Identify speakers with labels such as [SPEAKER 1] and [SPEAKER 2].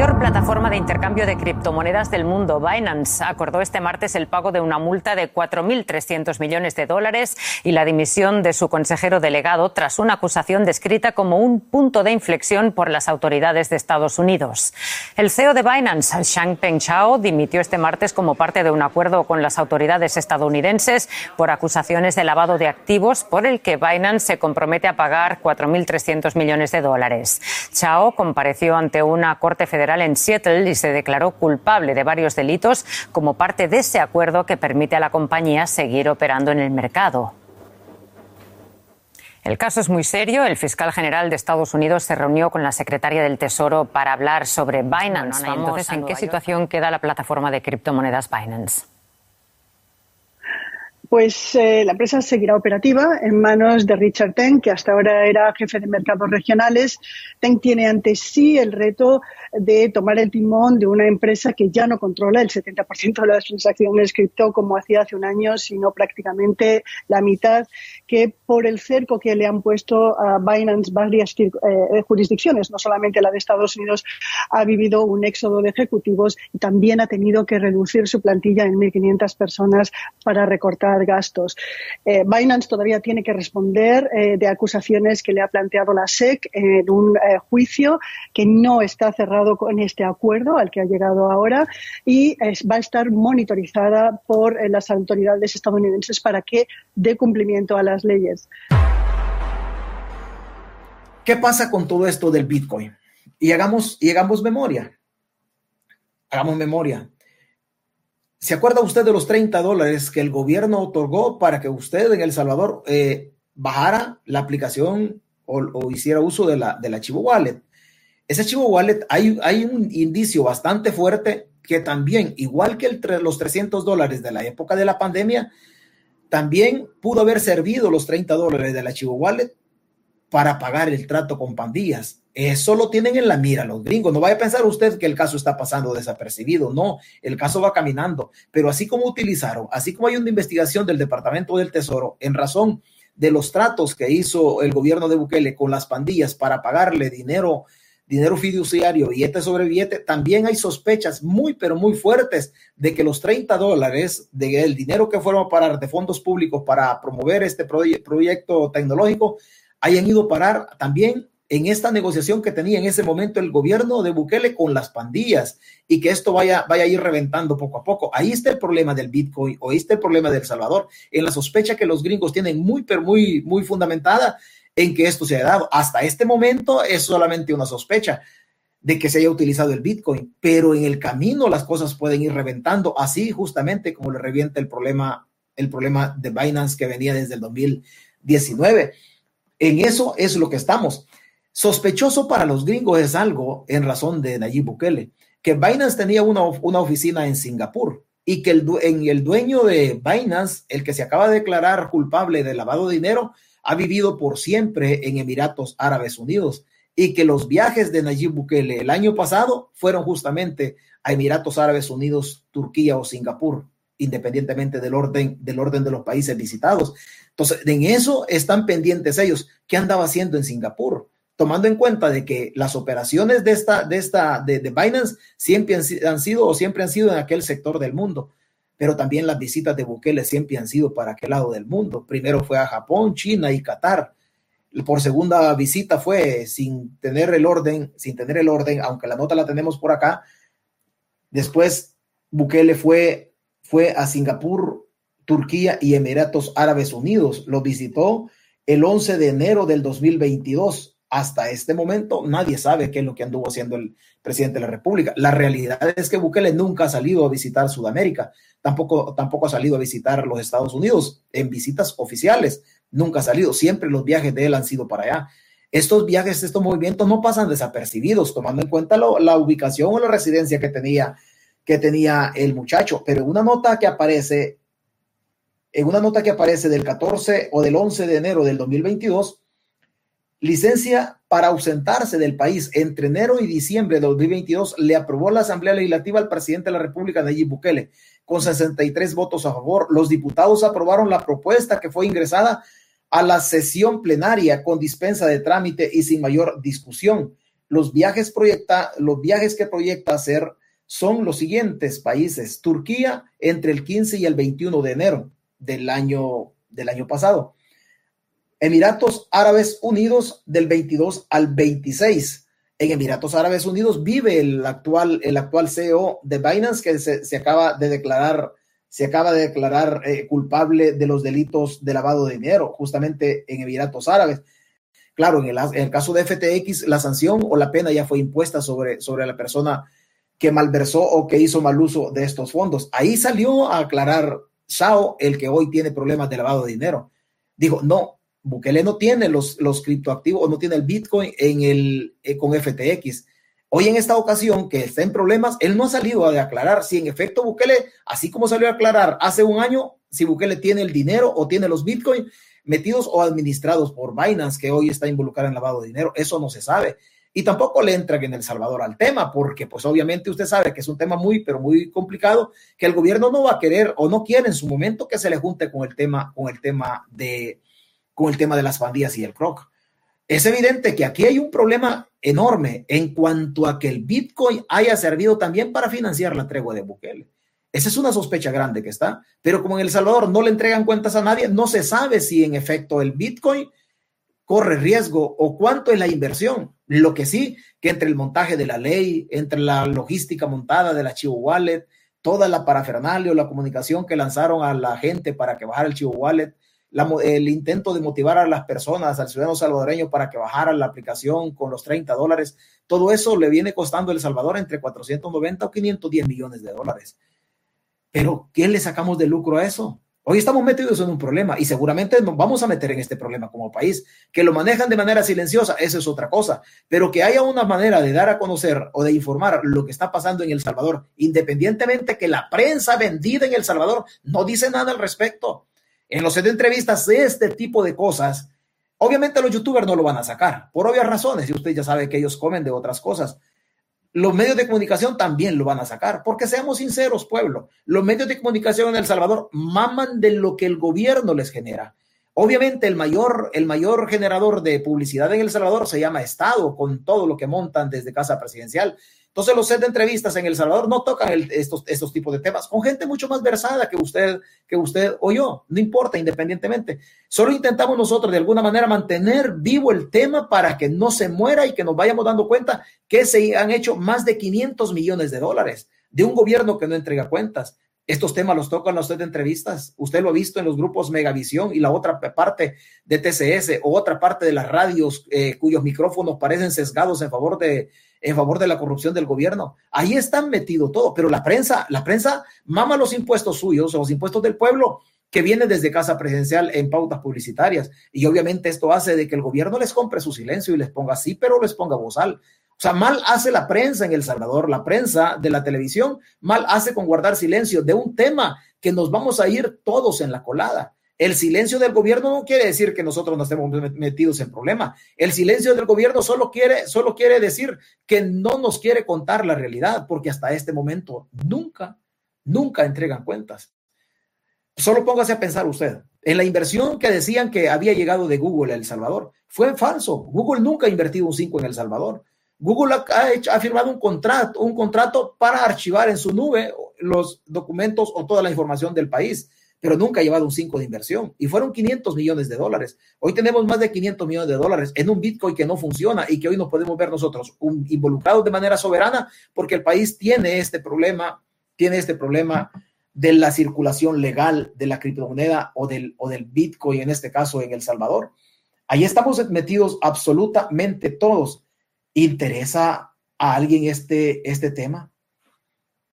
[SPEAKER 1] mayor plataforma de intercambio de criptomonedas del mundo, Binance, acordó este martes el pago de una multa de 4.300 millones de dólares y la dimisión de su consejero delegado tras una acusación descrita como un punto de inflexión por las autoridades de Estados Unidos. El CEO de Binance, Changpeng Chao, dimitió este martes como parte de un acuerdo con las autoridades estadounidenses por acusaciones de lavado de activos por el que Binance se compromete a pagar 4.300 millones de dólares. Chao compareció ante una corte federal en Seattle y se declaró culpable de varios delitos como parte de ese acuerdo que permite a la compañía seguir operando en el mercado. El caso es muy serio. El fiscal general de Estados Unidos se reunió con la secretaria del Tesoro para hablar sobre Binance. Entonces, ¿en qué situación queda la plataforma de criptomonedas Binance?
[SPEAKER 2] Pues eh, la empresa seguirá operativa en manos de Richard Teng, que hasta ahora era jefe de mercados regionales. Teng tiene ante sí el reto de tomar el timón de una empresa que ya no controla el 70% de las transacciones cripto como hacía hace un año, sino prácticamente la mitad, que por el cerco que le han puesto a Binance varias eh, jurisdicciones, no solamente la de Estados Unidos, ha vivido un éxodo de ejecutivos y también ha tenido que reducir su plantilla en 1.500 personas para recortar gastos. Eh, Binance todavía tiene que responder eh, de acusaciones que le ha planteado la SEC en un eh, juicio que no está cerrado con este acuerdo al que ha llegado ahora y va a estar monitorizada por las autoridades estadounidenses para que dé cumplimiento a las leyes.
[SPEAKER 3] ¿Qué pasa con todo esto del Bitcoin? Y hagamos, y hagamos memoria. Hagamos memoria. ¿Se acuerda usted de los 30 dólares que el gobierno otorgó para que usted en El Salvador eh, bajara la aplicación o, hiciera uso de la, del archivo wallet? Ese archivo wallet hay, hay un indicio bastante fuerte que también, igual que los 300 dólares de la época de la pandemia, también pudo haber servido los 30 dólares del archivo wallet para pagar el trato con pandillas. Eso lo tienen en la mira los gringos. No vaya a pensar usted que el caso está pasando desapercibido. No, el caso va caminando. Pero así como utilizaron, así como hay una investigación del Departamento del Tesoro en razón de los tratos que hizo el gobierno de Bukele con las pandillas para pagarle dinero, dinero fiduciario, billete sobre billete, también hay sospechas muy, pero muy fuertes de que los 30 dólares del dinero que fueron a parar de fondos públicos para promover este proyecto tecnológico hayan ido a parar también en esta negociación que tenía en ese momento el gobierno de Bukele con las pandillas y que esto vaya, vaya a ir reventando poco a poco. Ahí está el problema del Bitcoin o ahí está el problema del Salvador, en la sospecha que los gringos tienen muy, pero muy, muy fundamentada en que esto se haya dado. Hasta este momento es solamente una sospecha de que se haya utilizado el Bitcoin, pero en el camino las cosas pueden ir reventando, así justamente como le revienta el problema, el problema de Binance que venía desde el 2019. En eso es lo que estamos. Sospechoso para los gringos es algo en razón de Nayib Bukele, que Binance tenía una, oficina en Singapur y que el, en el dueño de Binance, el que se acaba de declarar culpable de lavado de dinero, ha vivido por siempre en Emiratos Árabes Unidos y que los viajes de Nayib Bukele el año pasado fueron justamente a Emiratos Árabes Unidos, Turquía o Singapur, independientemente del orden, del orden de los países visitados. Entonces, en eso están pendientes ellos. ¿Qué andaba haciendo en Singapur? tomando en cuenta de que las operaciones de esta, de esta, de, Binance siempre han, sido o siempre han sido en aquel sector del mundo, pero también las visitas de Bukele siempre han sido para aquel lado del mundo. Primero fue a Japón, China y Qatar. Por segunda visita fue sin tener el orden, sin tener el orden, aunque la nota la tenemos por acá. Después Bukele fue, fue a Singapur, Turquía y Emiratos Árabes Unidos. Lo visitó el 11 de enero del 2022 hasta este momento nadie sabe qué es lo que anduvo haciendo el presidente de la República. La realidad es que Bukele nunca ha salido a visitar Sudamérica, tampoco, tampoco ha salido a visitar los Estados Unidos en visitas oficiales, nunca ha salido, siempre los viajes de él han sido para allá. Estos viajes, estos movimientos no pasan desapercibidos, tomando en cuenta la ubicación o la residencia que tenía, que tenía el muchacho, pero una nota que aparece, en una nota que aparece del 14 o del 11 de enero del 2022, licencia para ausentarse del país entre enero y diciembre de 2022 le aprobó la Asamblea Legislativa al presidente de la República, Nayib Bukele, con 63 votos a favor. Los diputados aprobaron la propuesta que fue ingresada a la sesión plenaria con dispensa de trámite y sin mayor discusión. los viajes, proyecta, los viajes que proyecta hacer son los siguientes países. Turquía entre el 15 y el 21 de enero del año, del año pasado. Emiratos Árabes Unidos del 22 al 26. En Emiratos Árabes Unidos vive el actual, el actual CEO de Binance que se, acaba de declarar, se acaba de declarar eh, culpable de los delitos de lavado de dinero, justamente en Emiratos Árabes. Claro, en el, en el, caso de FTX, la sanción o la pena ya fue impuesta sobre, sobre la persona que malversó o que hizo mal uso de estos fondos. Ahí salió a aclarar Shao, el que hoy tiene problemas de lavado de dinero. Dijo, no, Bukele no tiene los, los criptoactivos o no tiene el Bitcoin en el, eh, con FTX. Hoy en esta ocasión que está en problemas, él no ha salido a aclarar si en efecto Bukele, así como salió a aclarar hace un año, si Bukele tiene el dinero o tiene los Bitcoin metidos o administrados por Binance, que hoy está involucrado en lavado de dinero. Eso no se sabe y tampoco le entra en El Salvador al tema, porque pues obviamente usted sabe que es un tema muy, pero muy complicado, que el gobierno no va a querer o no quiere en su momento que se le junte con el tema, con el tema de, con el tema de las pandillas y el croc. Es evidente que aquí hay un problema enorme en cuanto a que el Bitcoin haya servido también para financiar la tregua de Bukele. Esa es una sospecha grande que está, pero como en El Salvador no le entregan cuentas a nadie, no se sabe si en efecto el Bitcoin corre riesgo o cuánto es la inversión. Lo que sí, que entre el montaje de la ley, entre la logística montada de la Chivo Wallet, toda la parafernalia o la comunicación que lanzaron a la gente para que bajara el Chivo Wallet, el intento de motivar a las personas, al ciudadano salvadoreño para que bajaran la aplicación con los 30 dólares, todo eso le viene costando a El Salvador entre 490 o 510 millones de dólares. Pero, ¿qué le sacamos de lucro a eso? Hoy estamos metidos en un problema y seguramente nos vamos a meter en este problema como país. Que lo manejan de manera silenciosa, eso es otra cosa. Pero que haya una manera de dar a conocer o de informar lo que está pasando en El Salvador, independientemente que la prensa vendida en El Salvador no dice nada al respecto. En los entrevistas de este tipo de cosas, obviamente los youtubers no lo van a sacar, por obvias razones, y usted ya sabe que ellos comen de otras cosas los medios de comunicación también lo van a sacar, porque seamos sinceros, pueblo, los medios de comunicación en El Salvador maman de lo que el gobierno les genera. Obviamente el mayor, el mayor generador de publicidad en El Salvador se llama Estado, con todo lo que montan desde Casa Presidencial. Entonces los set de entrevistas en El Salvador no tocan estos, estos tipos de temas con gente mucho más versada que usted, que usted o yo, no importa independientemente. Solo intentamos nosotros de alguna manera mantener vivo el tema para que no se muera y que nos vayamos dando cuenta que se han hecho más de 500 millones de dólares de un gobierno que no entrega cuentas, estos temas los tocan a usted de entrevistas. Usted lo ha visto en los grupos Megavisión y la otra parte de TCS o otra parte de las radios eh, cuyos micrófonos parecen sesgados en favor de en favor de la corrupción del gobierno. Ahí están metido todo, pero la prensa, la prensa mama los impuestos suyos los impuestos del pueblo que vienen desde casa presidencial en pautas publicitarias. Y obviamente esto hace de que el gobierno les compre su silencio y les ponga así, pero les ponga bozal. O sea, mal hace la prensa en El Salvador, la prensa de la televisión, mal hace con guardar silencio de un tema que nos vamos a ir todos en la colada. El silencio del gobierno no quiere decir que nosotros nos estemos metidos en problema. El silencio del gobierno solo quiere, solo quiere decir que no nos quiere contar la realidad, porque hasta este momento nunca, nunca entregan cuentas. Solo póngase a pensar usted. En la inversión que decían que había llegado de Google a El Salvador, fue falso. Google nunca ha invertido un 5 en El Salvador. Google ha, ha firmado un contrato, un contrato para archivar en su nube los documentos o toda la información del país, pero nunca ha llevado un 5 de inversión y fueron 500 millones de dólares. Hoy tenemos más de 500 millones de dólares en un Bitcoin que no funciona y que hoy no podemos ver nosotros involucrados de manera soberana porque el país tiene este problema, tiene este problema de la circulación legal de la criptomoneda o del, o del Bitcoin, en este caso en El Salvador. Ahí estamos metidos absolutamente todos interesa a alguien este, este tema?